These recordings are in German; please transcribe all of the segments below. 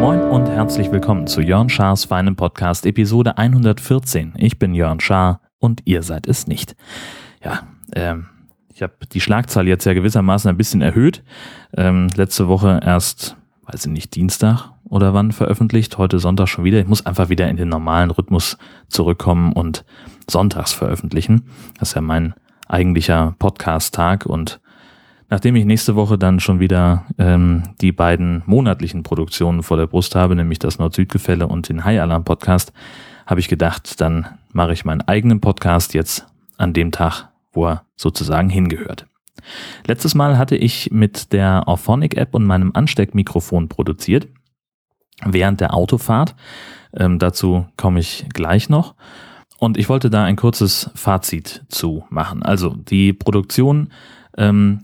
Moin und herzlich willkommen zu Jörn Schars feinem Podcast Episode 114. Ich bin Jörn Schaar und ihr seid es nicht. Ja, ähm, ich habe die Schlagzahl jetzt ja gewissermaßen ein bisschen erhöht. Ähm, letzte Woche erst, weiß ich nicht, Dienstag oder wann veröffentlicht, heute Sonntag schon wieder. Ich muss einfach wieder in den normalen Rhythmus zurückkommen und sonntags veröffentlichen. Das ist ja mein eigentlicher Podcast-Tag und Nachdem ich nächste Woche dann schon wieder ähm, die beiden monatlichen Produktionen vor der Brust habe, nämlich das Nord-Süd-Gefälle und den High Alarm Podcast, habe ich gedacht, dann mache ich meinen eigenen Podcast jetzt an dem Tag, wo er sozusagen hingehört. Letztes Mal hatte ich mit der Auphonic App und meinem Ansteckmikrofon produziert, während der Autofahrt. Ähm, dazu komme ich gleich noch. Und ich wollte da ein kurzes Fazit zu machen. Also die Produktion ähm,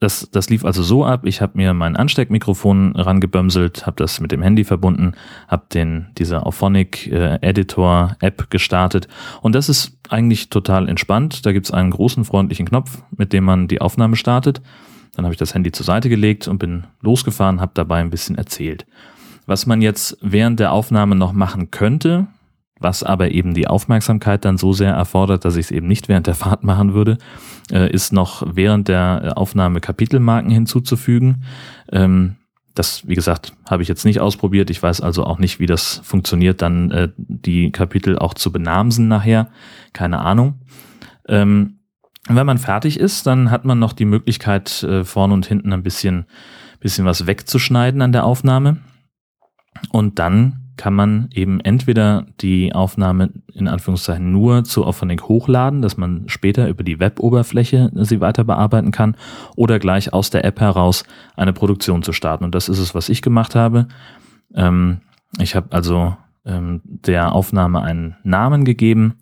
das, das lief also so ab, ich habe mir mein Ansteckmikrofon rangebömselt, habe das mit dem Handy verbunden, habe den dieser Auphonic äh, Editor App gestartet und das ist eigentlich total entspannt. Da gibt's einen großen freundlichen Knopf, mit dem man die Aufnahme startet. Dann habe ich das Handy zur Seite gelegt und bin losgefahren, habe dabei ein bisschen erzählt. Was man jetzt während der Aufnahme noch machen könnte, was aber eben die Aufmerksamkeit dann so sehr erfordert, dass ich es eben nicht während der Fahrt machen würde, äh, ist noch während der Aufnahme Kapitelmarken hinzuzufügen. Ähm, das, wie gesagt, habe ich jetzt nicht ausprobiert. Ich weiß also auch nicht, wie das funktioniert, dann äh, die Kapitel auch zu benamsen nachher. Keine Ahnung. Ähm, wenn man fertig ist, dann hat man noch die Möglichkeit, äh, vorne und hinten ein bisschen, bisschen was wegzuschneiden an der Aufnahme. Und dann kann man eben entweder die Aufnahme in Anführungszeichen nur zu Auphonic hochladen, dass man später über die Web-Oberfläche sie weiter bearbeiten kann oder gleich aus der App heraus eine Produktion zu starten. Und das ist es, was ich gemacht habe. Ähm, ich habe also ähm, der Aufnahme einen Namen gegeben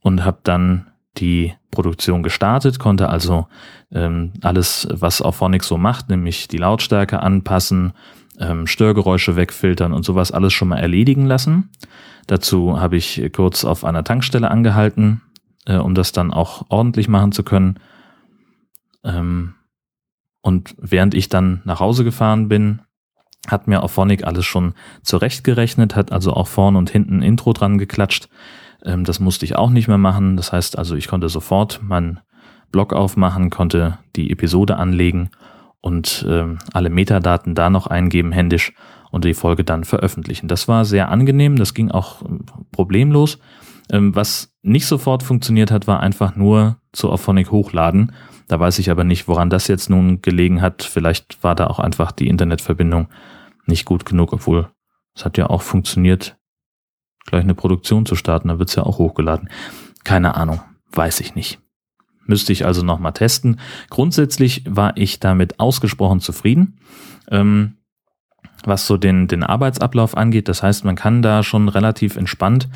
und habe dann die Produktion gestartet, konnte also ähm, alles, was Auphonic so macht, nämlich die Lautstärke anpassen, ähm, Störgeräusche wegfiltern und sowas alles schon mal erledigen lassen. Dazu habe ich kurz auf einer Tankstelle angehalten, äh, um das dann auch ordentlich machen zu können. Ähm, und während ich dann nach Hause gefahren bin, hat mir Auphonic alles schon zurechtgerechnet, hat also auch vorn und hinten ein Intro dran geklatscht. Ähm, das musste ich auch nicht mehr machen. Das heißt also, ich konnte sofort meinen Blog aufmachen, konnte die Episode anlegen und ähm, alle Metadaten da noch eingeben händisch und die Folge dann veröffentlichen. Das war sehr angenehm, das ging auch ähm, problemlos. Ähm, was nicht sofort funktioniert hat, war einfach nur zu Auphonic hochladen. Da weiß ich aber nicht, woran das jetzt nun gelegen hat. Vielleicht war da auch einfach die Internetverbindung nicht gut genug, obwohl es hat ja auch funktioniert, gleich eine Produktion zu starten. Da wird's ja auch hochgeladen. Keine Ahnung, weiß ich nicht. Müsste ich also nochmal testen. Grundsätzlich war ich damit ausgesprochen zufrieden. Ähm, was so den, den Arbeitsablauf angeht. Das heißt, man kann da schon relativ entspannt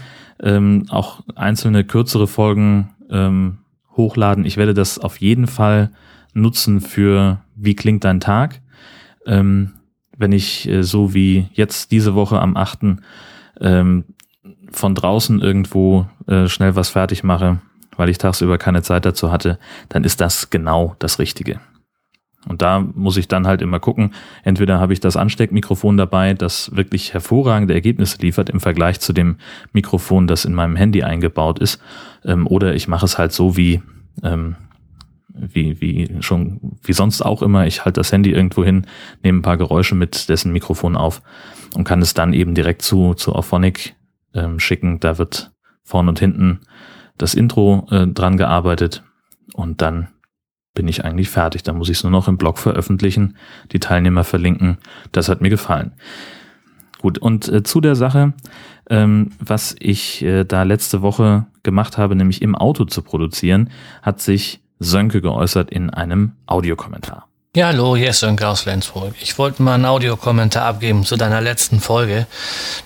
ähm, auch einzelne kürzere Folgen ähm, hochladen. Ich werde das auf jeden Fall nutzen für Wie klingt dein Tag? Ähm, wenn ich äh, so wie jetzt diese Woche am 8. Ähm, von draußen irgendwo äh, schnell was fertig mache, weil ich tagsüber keine Zeit dazu hatte, dann ist das genau das Richtige. Und da muss ich dann halt immer gucken, entweder habe ich das Ansteckmikrofon dabei, das wirklich hervorragende Ergebnisse liefert im Vergleich zu dem Mikrofon, das in meinem Handy eingebaut ist, ähm, oder ich mache es halt so wie, ähm, wie, wie schon, wie sonst auch immer. Ich halte das Handy irgendwo hin, nehme ein paar Geräusche mit dessen Mikrofon auf und kann es dann eben direkt zu, zu Auphonic ähm, schicken. Da wird vorn und hinten das Intro äh, dran gearbeitet und dann bin ich eigentlich fertig. Dann muss ich es nur noch im Blog veröffentlichen, die Teilnehmer verlinken. Das hat mir gefallen. Gut, und äh, zu der Sache, ähm, was ich äh, da letzte Woche gemacht habe, nämlich im Auto zu produzieren, hat sich Sönke geäußert in einem Audiokommentar. Ja, hallo, hier ist Sönke aus Lenzburg. Ich wollte mal einen Audiokommentar abgeben zu deiner letzten Folge.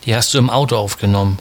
Die hast du im Auto aufgenommen.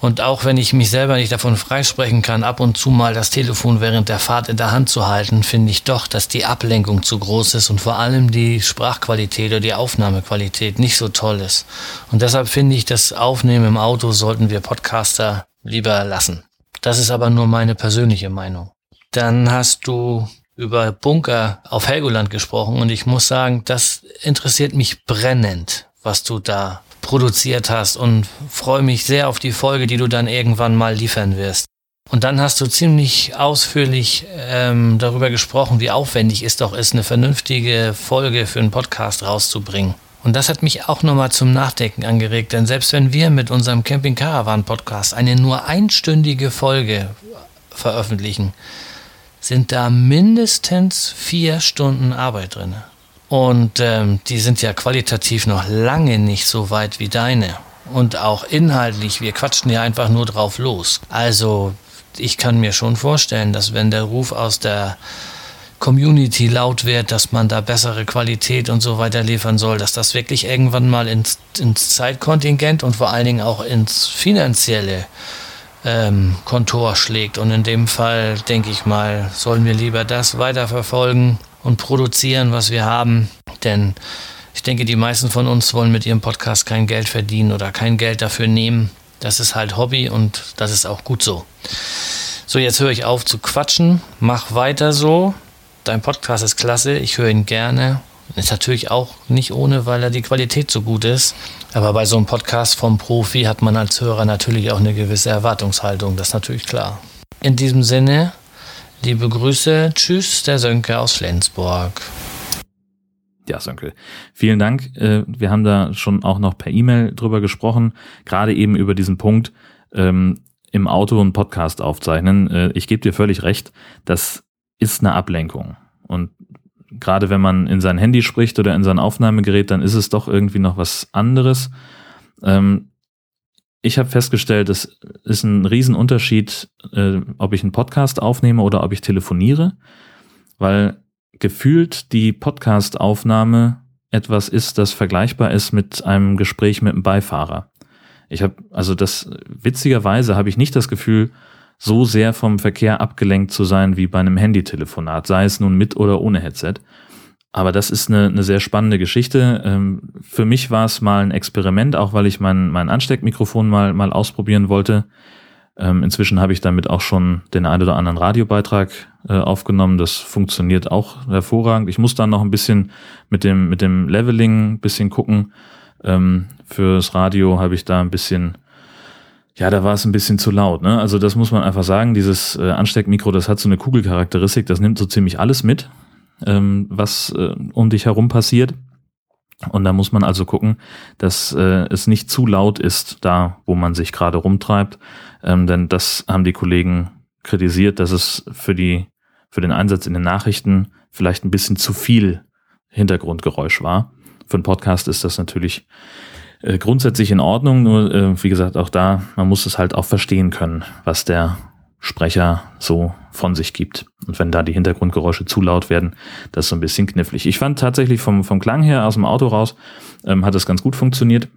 Und auch wenn ich mich selber nicht davon freisprechen kann, ab und zu mal das Telefon während der Fahrt in der Hand zu halten, finde ich doch, dass die Ablenkung zu groß ist und vor allem die Sprachqualität oder die Aufnahmequalität nicht so toll ist. Und deshalb finde ich, das Aufnehmen im Auto sollten wir Podcaster lieber lassen. Das ist aber nur meine persönliche Meinung. Dann hast du über Bunker auf Helgoland gesprochen und ich muss sagen, das interessiert mich brennend, was du da produziert hast und freue mich sehr auf die Folge, die du dann irgendwann mal liefern wirst. Und dann hast du ziemlich ausführlich ähm, darüber gesprochen, wie aufwendig es doch ist, eine vernünftige Folge für einen Podcast rauszubringen. Und das hat mich auch nochmal zum Nachdenken angeregt, denn selbst wenn wir mit unserem Camping Caravan Podcast eine nur einstündige Folge veröffentlichen, sind da mindestens vier Stunden Arbeit drin. Und ähm, die sind ja qualitativ noch lange nicht so weit wie deine. Und auch inhaltlich, wir quatschen ja einfach nur drauf los. Also ich kann mir schon vorstellen, dass wenn der Ruf aus der Community laut wird, dass man da bessere Qualität und so weiter liefern soll, dass das wirklich irgendwann mal ins, ins Zeitkontingent und vor allen Dingen auch ins finanzielle ähm, Kontor schlägt. Und in dem Fall denke ich mal, sollen wir lieber das weiterverfolgen und produzieren, was wir haben. Denn ich denke, die meisten von uns wollen mit ihrem Podcast kein Geld verdienen oder kein Geld dafür nehmen. Das ist halt Hobby und das ist auch gut so. So, jetzt höre ich auf zu quatschen. Mach weiter so. Dein Podcast ist klasse. Ich höre ihn gerne. Ist natürlich auch nicht ohne, weil er die Qualität so gut ist. Aber bei so einem Podcast vom Profi hat man als Hörer natürlich auch eine gewisse Erwartungshaltung. Das ist natürlich klar. In diesem Sinne, liebe Grüße. Tschüss, der Sönke aus Flensburg. Ja, Sönke. Vielen Dank. Äh, wir haben da schon auch noch per E-Mail drüber gesprochen, gerade eben über diesen Punkt ähm, im Auto einen Podcast aufzeichnen. Äh, ich gebe dir völlig recht, das ist eine Ablenkung. Und gerade wenn man in sein Handy spricht oder in sein Aufnahmegerät, dann ist es doch irgendwie noch was anderes. Ähm, ich habe festgestellt, es ist ein Riesenunterschied, äh, ob ich einen Podcast aufnehme oder ob ich telefoniere, weil gefühlt die Podcast-Aufnahme etwas ist, das vergleichbar ist mit einem Gespräch mit einem Beifahrer. Ich habe, also das, witzigerweise habe ich nicht das Gefühl, so sehr vom Verkehr abgelenkt zu sein wie bei einem Handytelefonat, sei es nun mit oder ohne Headset. Aber das ist eine, eine sehr spannende Geschichte. Ähm, für mich war es mal ein Experiment, auch weil ich mein, mein Ansteckmikrofon mal, mal ausprobieren wollte. Ähm, inzwischen habe ich damit auch schon den ein oder anderen Radiobeitrag äh, aufgenommen. Das funktioniert auch hervorragend. Ich muss dann noch ein bisschen mit dem, mit dem Leveling ein bisschen gucken. Ähm, fürs Radio habe ich da ein bisschen ja, da war es ein bisschen zu laut. Ne? Also das muss man einfach sagen. Dieses äh, Ansteckmikro, das hat so eine Kugelcharakteristik. Das nimmt so ziemlich alles mit, ähm, was äh, um dich herum passiert. Und da muss man also gucken, dass äh, es nicht zu laut ist, da wo man sich gerade rumtreibt. Ähm, denn das haben die Kollegen kritisiert, dass es für die für den Einsatz in den Nachrichten vielleicht ein bisschen zu viel Hintergrundgeräusch war. Für einen Podcast ist das natürlich äh, grundsätzlich in Ordnung, nur äh, wie gesagt, auch da, man muss es halt auch verstehen können, was der Sprecher so von sich gibt. Und wenn da die Hintergrundgeräusche zu laut werden, das ist so ein bisschen knifflig. Ich fand tatsächlich vom, vom Klang her aus dem Auto raus, ähm, hat das ganz gut funktioniert.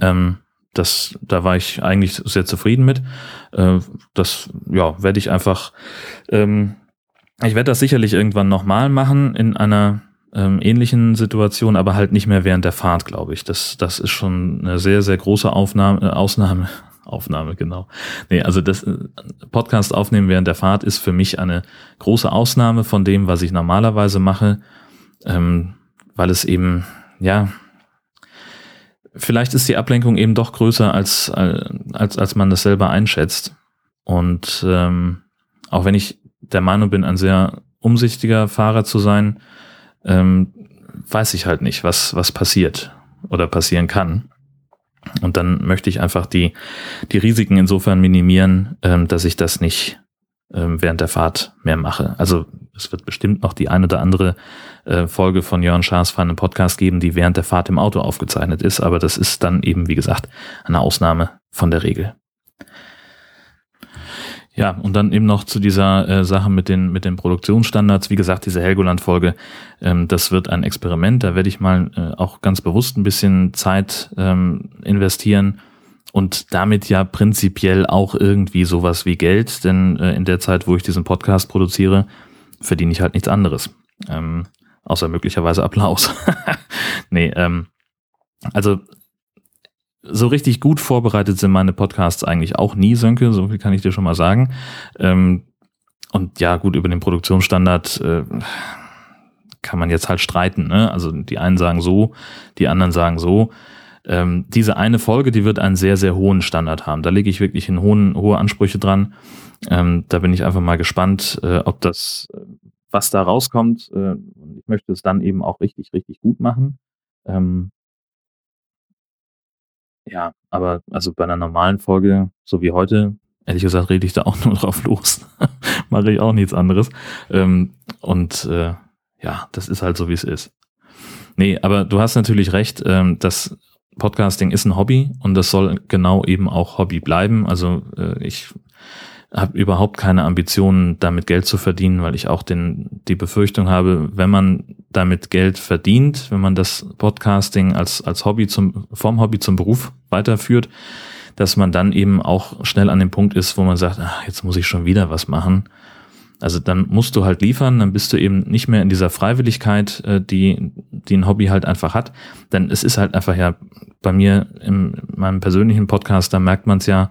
Ähm, das, da war ich eigentlich sehr zufrieden mit. Äh, das, ja, werde ich einfach, ähm, ich werde das sicherlich irgendwann nochmal machen in einer ähm, ähnlichen Situation, aber halt nicht mehr während der Fahrt, glaube ich. Das, das ist schon eine sehr, sehr große Aufnahme, äh, Ausnahme. Aufnahme, genau. Nee, also das äh, Podcast aufnehmen während der Fahrt ist für mich eine große Ausnahme von dem, was ich normalerweise mache, ähm, weil es eben, ja, vielleicht ist die Ablenkung eben doch größer, als, als, als man das selber einschätzt. Und ähm, auch wenn ich der Meinung bin, ein sehr umsichtiger Fahrer zu sein, ähm, weiß ich halt nicht, was, was passiert oder passieren kann. Und dann möchte ich einfach die, die Risiken insofern minimieren, ähm, dass ich das nicht ähm, während der Fahrt mehr mache. Also es wird bestimmt noch die eine oder andere äh, Folge von Jörn Schaas für einen Podcast geben, die während der Fahrt im Auto aufgezeichnet ist, aber das ist dann eben, wie gesagt, eine Ausnahme von der Regel. Ja, und dann eben noch zu dieser äh, Sache mit den, mit den Produktionsstandards. Wie gesagt, diese Helgoland-Folge, ähm, das wird ein Experiment. Da werde ich mal äh, auch ganz bewusst ein bisschen Zeit ähm, investieren und damit ja prinzipiell auch irgendwie sowas wie Geld, denn äh, in der Zeit, wo ich diesen Podcast produziere, verdiene ich halt nichts anderes. Ähm, außer möglicherweise Applaus. nee, ähm, also so richtig gut vorbereitet sind meine Podcasts eigentlich auch nie, Sönke, so viel kann ich dir schon mal sagen. Ähm, und ja, gut, über den Produktionsstandard äh, kann man jetzt halt streiten. Ne? Also die einen sagen so, die anderen sagen so. Ähm, diese eine Folge, die wird einen sehr, sehr hohen Standard haben. Da lege ich wirklich in hohen, hohe Ansprüche dran. Ähm, da bin ich einfach mal gespannt, äh, ob das, was da rauskommt. Äh, ich möchte es dann eben auch richtig, richtig gut machen. Ähm, ja, aber also bei einer normalen Folge, so wie heute, ehrlich gesagt, rede ich da auch nur drauf los. Mache ich auch nichts anderes. Ähm, und äh, ja, das ist halt so, wie es ist. Nee, aber du hast natürlich recht, ähm, das Podcasting ist ein Hobby und das soll genau eben auch Hobby bleiben. Also äh, ich habe überhaupt keine Ambitionen, damit Geld zu verdienen, weil ich auch den, die Befürchtung habe, wenn man damit Geld verdient, wenn man das Podcasting als, als Hobby zum, vom Hobby zum Beruf weiterführt, dass man dann eben auch schnell an dem Punkt ist, wo man sagt, ach, jetzt muss ich schon wieder was machen. Also dann musst du halt liefern, dann bist du eben nicht mehr in dieser Freiwilligkeit, äh, die, die ein Hobby halt einfach hat. Denn es ist halt einfach ja bei mir in meinem persönlichen Podcast, da merkt man es ja,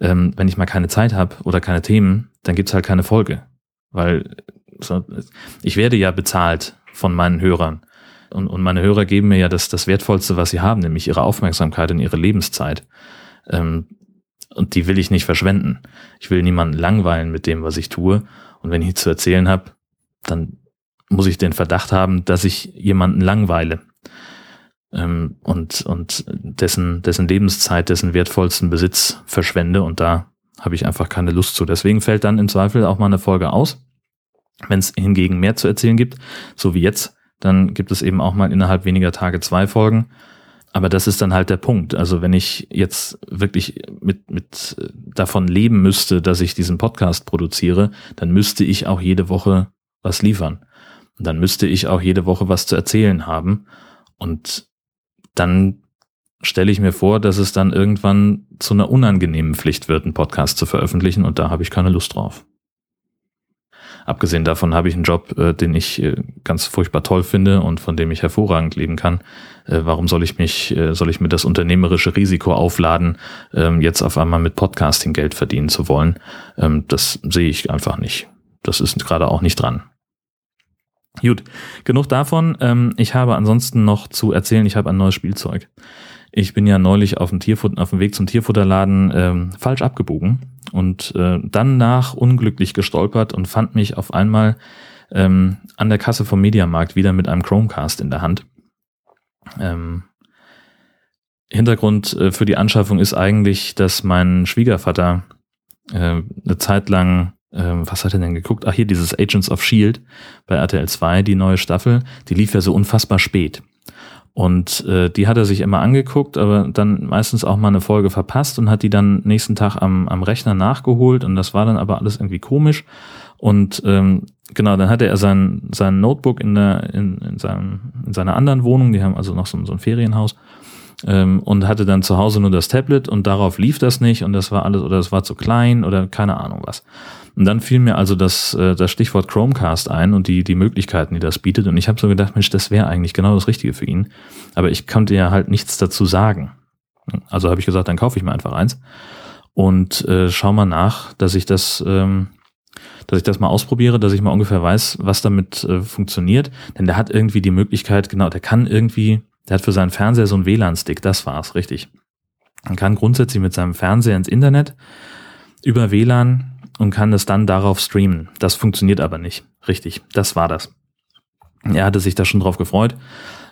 ähm, wenn ich mal keine Zeit habe oder keine Themen, dann gibt's halt keine Folge. Weil ich werde ja bezahlt von meinen Hörern. Und, und meine Hörer geben mir ja das, das Wertvollste, was sie haben, nämlich ihre Aufmerksamkeit und ihre Lebenszeit. Ähm, und die will ich nicht verschwenden. Ich will niemanden langweilen mit dem, was ich tue. Und wenn ich zu erzählen habe, dann muss ich den Verdacht haben, dass ich jemanden langweile ähm, und, und dessen, dessen Lebenszeit, dessen wertvollsten Besitz verschwende. Und da habe ich einfach keine Lust zu. Deswegen fällt dann im Zweifel auch mal eine Folge aus. Wenn es hingegen mehr zu erzählen gibt, so wie jetzt, dann gibt es eben auch mal innerhalb weniger Tage zwei Folgen. Aber das ist dann halt der Punkt. Also wenn ich jetzt wirklich mit, mit äh, davon leben müsste, dass ich diesen Podcast produziere, dann müsste ich auch jede Woche was liefern. Und dann müsste ich auch jede Woche was zu erzählen haben. Und dann stelle ich mir vor, dass es dann irgendwann zu einer unangenehmen Pflicht wird, einen Podcast zu veröffentlichen. Und da habe ich keine Lust drauf. Abgesehen davon habe ich einen Job, äh, den ich äh, ganz furchtbar toll finde und von dem ich hervorragend leben kann. Äh, warum soll ich mich, soll ich mir das unternehmerische Risiko aufladen, ähm, jetzt auf einmal mit Podcasting Geld verdienen zu wollen? Ähm, das sehe ich einfach nicht. Das ist gerade auch nicht dran. Gut, genug davon. Ähm, ich habe ansonsten noch zu erzählen, ich habe ein neues Spielzeug. Ich bin ja neulich auf dem, Tierfutter, auf dem Weg zum Tierfutterladen ähm, falsch abgebogen und äh, dann nach unglücklich gestolpert und fand mich auf einmal ähm, an der Kasse vom Mediamarkt wieder mit einem Chromecast in der Hand. Ähm, Hintergrund äh, für die Anschaffung ist eigentlich, dass mein Schwiegervater äh, eine Zeit lang, äh, was hat er denn geguckt? Ach hier, dieses Agents of Shield bei RTL 2, die neue Staffel, die lief ja so unfassbar spät. Und äh, die hat er sich immer angeguckt, aber dann meistens auch mal eine Folge verpasst und hat die dann nächsten Tag am, am Rechner nachgeholt und das war dann aber alles irgendwie komisch. Und ähm, genau, dann hatte er sein, sein Notebook in, der, in, in, seinem, in seiner anderen Wohnung, die haben also noch so, so ein Ferienhaus, ähm, und hatte dann zu Hause nur das Tablet und darauf lief das nicht und das war alles, oder es war zu klein oder keine Ahnung was. Und dann fiel mir also das, äh, das Stichwort Chromecast ein und die, die Möglichkeiten, die das bietet. Und ich habe so gedacht, Mensch, das wäre eigentlich genau das Richtige für ihn. Aber ich konnte ja halt nichts dazu sagen. Also habe ich gesagt, dann kaufe ich mir einfach eins und äh, schau mal nach, dass ich das, ähm, dass ich das mal ausprobiere, dass ich mal ungefähr weiß, was damit äh, funktioniert. Denn der hat irgendwie die Möglichkeit, genau, der kann irgendwie, der hat für seinen Fernseher so einen WLAN-Stick, das war's, richtig. Man kann grundsätzlich mit seinem Fernseher ins Internet über WLAN und kann das dann darauf streamen. Das funktioniert aber nicht. Richtig, das war das. Er hatte sich da schon drauf gefreut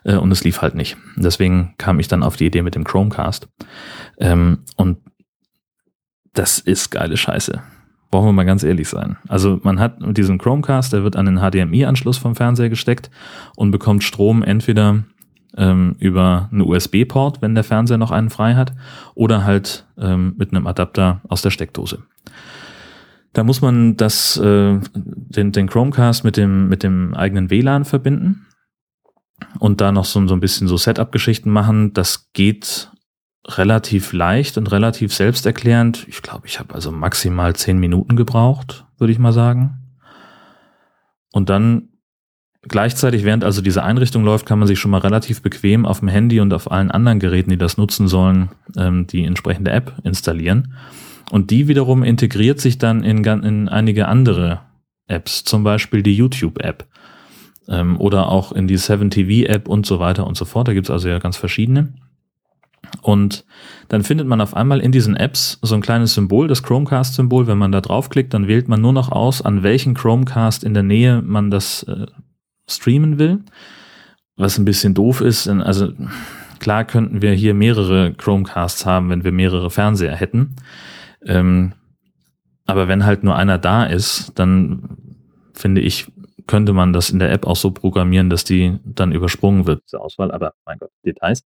äh, und es lief halt nicht. Deswegen kam ich dann auf die Idee mit dem Chromecast. Ähm, und das ist geile Scheiße. Wollen wir mal ganz ehrlich sein. Also man hat mit diesem Chromecast, der wird an den HDMI-Anschluss vom Fernseher gesteckt und bekommt Strom entweder ähm, über einen USB-Port, wenn der Fernseher noch einen frei hat, oder halt ähm, mit einem Adapter aus der Steckdose. Da muss man das, äh, den, den Chromecast mit dem, mit dem eigenen WLAN verbinden und da noch so, so ein bisschen so Setup-Geschichten machen. Das geht relativ leicht und relativ selbsterklärend. Ich glaube, ich habe also maximal zehn Minuten gebraucht, würde ich mal sagen. Und dann Gleichzeitig, während also diese Einrichtung läuft, kann man sich schon mal relativ bequem auf dem Handy und auf allen anderen Geräten, die das nutzen sollen, ähm, die entsprechende App installieren. Und die wiederum integriert sich dann in, in einige andere Apps, zum Beispiel die YouTube-App ähm, oder auch in die 7TV-App und so weiter und so fort. Da gibt's also ja ganz verschiedene. Und dann findet man auf einmal in diesen Apps so ein kleines Symbol, das Chromecast-Symbol. Wenn man da draufklickt, dann wählt man nur noch aus, an welchen Chromecast in der Nähe man das äh, streamen will. Was ein bisschen doof ist, also klar könnten wir hier mehrere Chromecasts haben, wenn wir mehrere Fernseher hätten. Ähm, aber wenn halt nur einer da ist, dann finde ich, könnte man das in der App auch so programmieren, dass die dann übersprungen wird, diese Auswahl. Aber mein Gott, Details.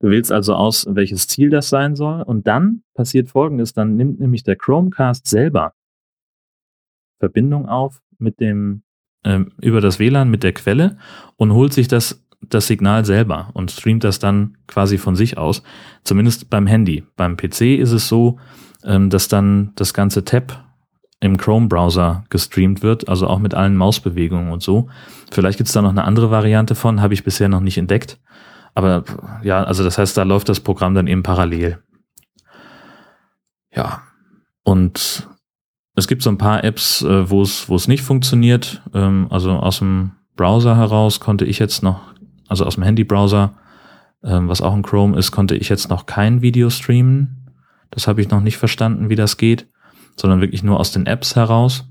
Du wählst also aus, welches Ziel das sein soll. Und dann passiert Folgendes. Dann nimmt nämlich der Chromecast selber Verbindung auf mit dem, ähm, über das WLAN mit der Quelle und holt sich das, das Signal selber und streamt das dann quasi von sich aus. Zumindest beim Handy. Beim PC ist es so, ähm, dass dann das ganze Tab im Chrome-Browser gestreamt wird, also auch mit allen Mausbewegungen und so. Vielleicht gibt es da noch eine andere Variante von, habe ich bisher noch nicht entdeckt. Aber ja, also das heißt, da läuft das Programm dann eben parallel. Ja. Und es gibt so ein paar Apps, äh, wo es wo es nicht funktioniert. Ähm, also aus dem Browser heraus konnte ich jetzt noch, also aus dem Handy-Browser, ähm, was auch ein Chrome ist, konnte ich jetzt noch kein Video streamen. Das habe ich noch nicht verstanden, wie das geht, sondern wirklich nur aus den Apps heraus.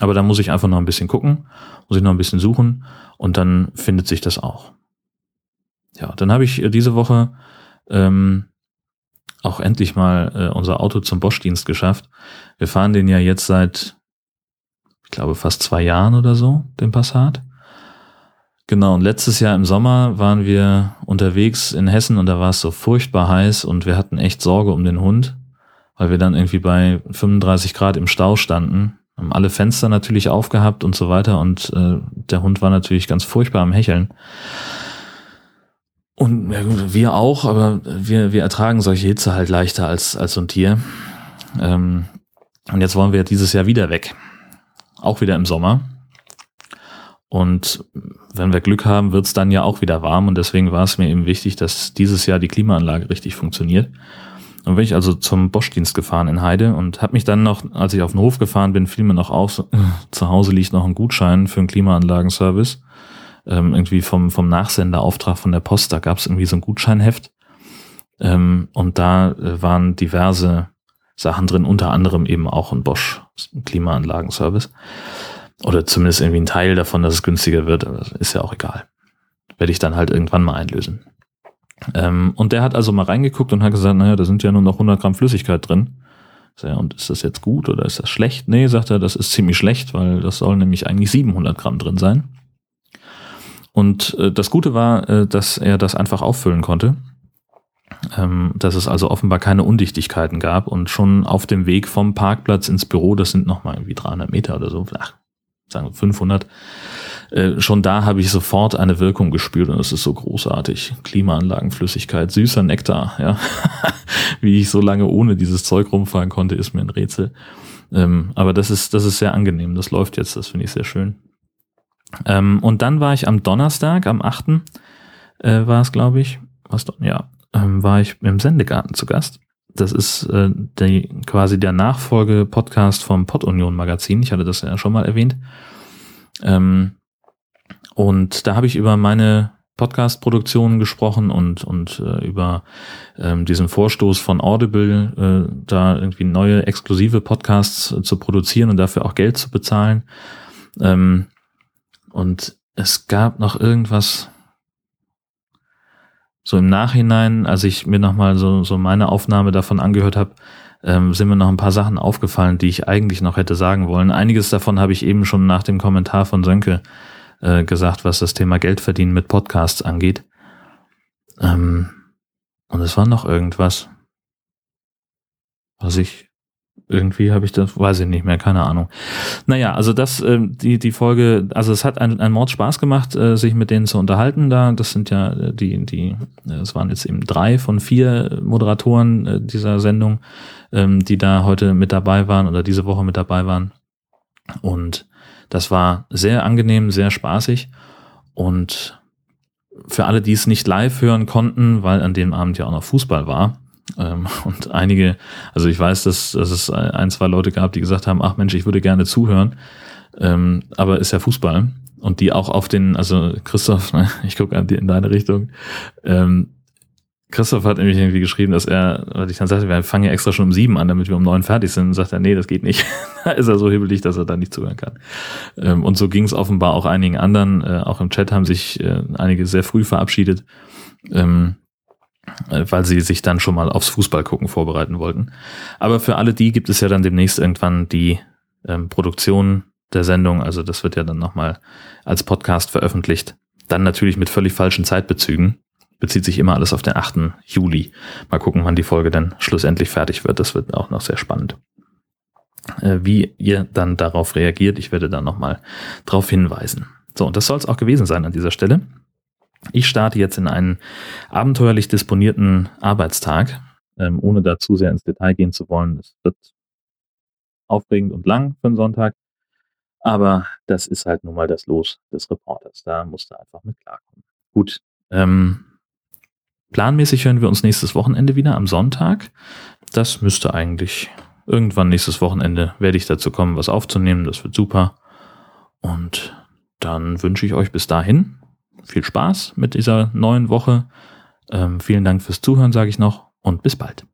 Aber da muss ich einfach noch ein bisschen gucken, muss ich noch ein bisschen suchen und dann findet sich das auch. Ja, dann habe ich äh, diese Woche ähm, auch endlich mal äh, unser Auto zum Bosch-Dienst geschafft. Wir fahren den ja jetzt seit, ich glaube, fast zwei Jahren oder so, den Passat. Genau, und letztes Jahr im Sommer waren wir unterwegs in Hessen und da war es so furchtbar heiß und wir hatten echt Sorge um den Hund, weil wir dann irgendwie bei 35 Grad im Stau standen, haben alle Fenster natürlich aufgehabt und so weiter und äh, der Hund war natürlich ganz furchtbar am Hecheln. Und ja, wir auch, aber wir, wir ertragen solche Hitze halt leichter als, als so ein Tier. Ähm, und jetzt wollen wir dieses Jahr wieder weg. Auch wieder im Sommer. Und wenn wir Glück haben, wird es dann ja auch wieder warm. Und deswegen war es mir eben wichtig, dass dieses Jahr die Klimaanlage richtig funktioniert. Und bin ich also zum Boschdienst gefahren in Heide und habe mich dann noch, als ich auf den Hof gefahren bin, fiel mir noch auf, zu Hause liegt noch ein Gutschein für einen Klimaanlagenservice ähm, irgendwie vom, vom Nachsenderauftrag von der Post, da gab es irgendwie so ein Gutscheinheft. Ähm, und da äh, waren diverse Sachen drin, unter anderem eben auch ein Bosch Klimaanlagenservice. Oder zumindest irgendwie ein Teil davon, dass es günstiger wird, aber ist ja auch egal. Werde ich dann halt irgendwann mal einlösen. Ähm, und der hat also mal reingeguckt und hat gesagt, naja, da sind ja nur noch 100 Gramm Flüssigkeit drin. Ja, und ist das jetzt gut oder ist das schlecht? Nee, sagt er, das ist ziemlich schlecht, weil das soll nämlich eigentlich 700 Gramm drin sein. Und äh, das Gute war, äh, dass er das einfach auffüllen konnte. Ähm, dass es also offenbar keine Undichtigkeiten gab und schon auf dem Weg vom Parkplatz ins Büro, das sind nochmal irgendwie 300 Meter oder so, ach, sagen wir 500, äh, schon da habe ich sofort eine Wirkung gespürt und es ist so großartig. Klimaanlagenflüssigkeit, süßer Nektar, ja. Wie ich so lange ohne dieses Zeug rumfahren konnte, ist mir ein Rätsel. Ähm, aber das ist, das ist sehr angenehm. Das läuft jetzt, das finde ich sehr schön. Ähm, und dann war ich am Donnerstag, am 8. Äh, war es, glaube ich, was ja, ähm, war ich im Sendegarten zu Gast. Das ist äh, die, quasi der Nachfolge-Podcast vom Pod-Union Magazin. Ich hatte das ja schon mal erwähnt. Ähm, und da habe ich über meine Podcast-Produktionen gesprochen und, und äh, über ähm, diesen Vorstoß von Audible, äh, da irgendwie neue exklusive Podcasts äh, zu produzieren und dafür auch Geld zu bezahlen. Ähm, und es gab noch irgendwas, so im Nachhinein, als ich mir nochmal so, so meine Aufnahme davon angehört habe, ähm, sind mir noch ein paar Sachen aufgefallen, die ich eigentlich noch hätte sagen wollen. Einiges davon habe ich eben schon nach dem Kommentar von Sönke äh, gesagt, was das Thema Geldverdienen mit Podcasts angeht. Ähm, und es war noch irgendwas, was ich irgendwie habe ich das, weiß ich nicht mehr, keine Ahnung. Naja, also das, äh, die, die Folge, also es hat einen, einen Mord Spaß gemacht, äh, sich mit denen zu unterhalten da. Das sind ja äh, die, die, äh, es waren jetzt eben drei von vier Moderatoren äh, dieser Sendung, ähm, die da heute mit dabei waren oder diese Woche mit dabei waren. Und Das war sehr angenehm, sehr spaßig und für alle, die es nicht live hören konnten, weil an dem Abend ja auch noch Fußball war, und einige, also ich weiß, dass, dass es ein, zwei Leute gab, die gesagt haben, ach Mensch, ich würde gerne zuhören, ähm, aber ist ja Fußball. Und die auch auf den, also Christoph, ne, ich gucke in deine Richtung, ähm, Christoph hat nämlich irgendwie geschrieben, dass er, weil ich dann sagte, wir fangen ja extra schon um sieben an, damit wir um neun fertig sind, und sagt er, nee, das geht nicht. da ist er so hibbelig, dass er da nicht zuhören kann. Ähm, und so ging es offenbar auch einigen anderen. Äh, auch im Chat haben sich äh, einige sehr früh verabschiedet, ähm, äh, weil sie sich dann schon mal aufs Fußballgucken vorbereiten wollten. Aber für alle die gibt es ja dann demnächst irgendwann die ähm, Produktion der Sendung. Also das wird ja dann nochmal als Podcast veröffentlicht. Dann natürlich mit völlig falschen Zeitbezügen bezieht sich immer alles auf den 8. Juli. Mal gucken, wann die Folge dann schlussendlich fertig wird. Das wird auch noch sehr spannend. Äh, wie ihr dann darauf reagiert, ich werde dann nochmal darauf hinweisen. So, und das soll es auch gewesen sein an dieser Stelle. Ich starte jetzt in einen abenteuerlich disponierten Arbeitstag, ähm, ohne da zu sehr ins Detail gehen zu wollen. Es wird aufregend und lang für einen Sonntag, aber das ist halt nun mal das Los des Reporters. Da musst du einfach mit klarkommen. Gut, ähm, Planmäßig hören wir uns nächstes Wochenende wieder am Sonntag. Das müsste eigentlich irgendwann nächstes Wochenende werde ich dazu kommen, was aufzunehmen. Das wird super. Und dann wünsche ich euch bis dahin viel Spaß mit dieser neuen Woche. Ähm, vielen Dank fürs Zuhören, sage ich noch, und bis bald.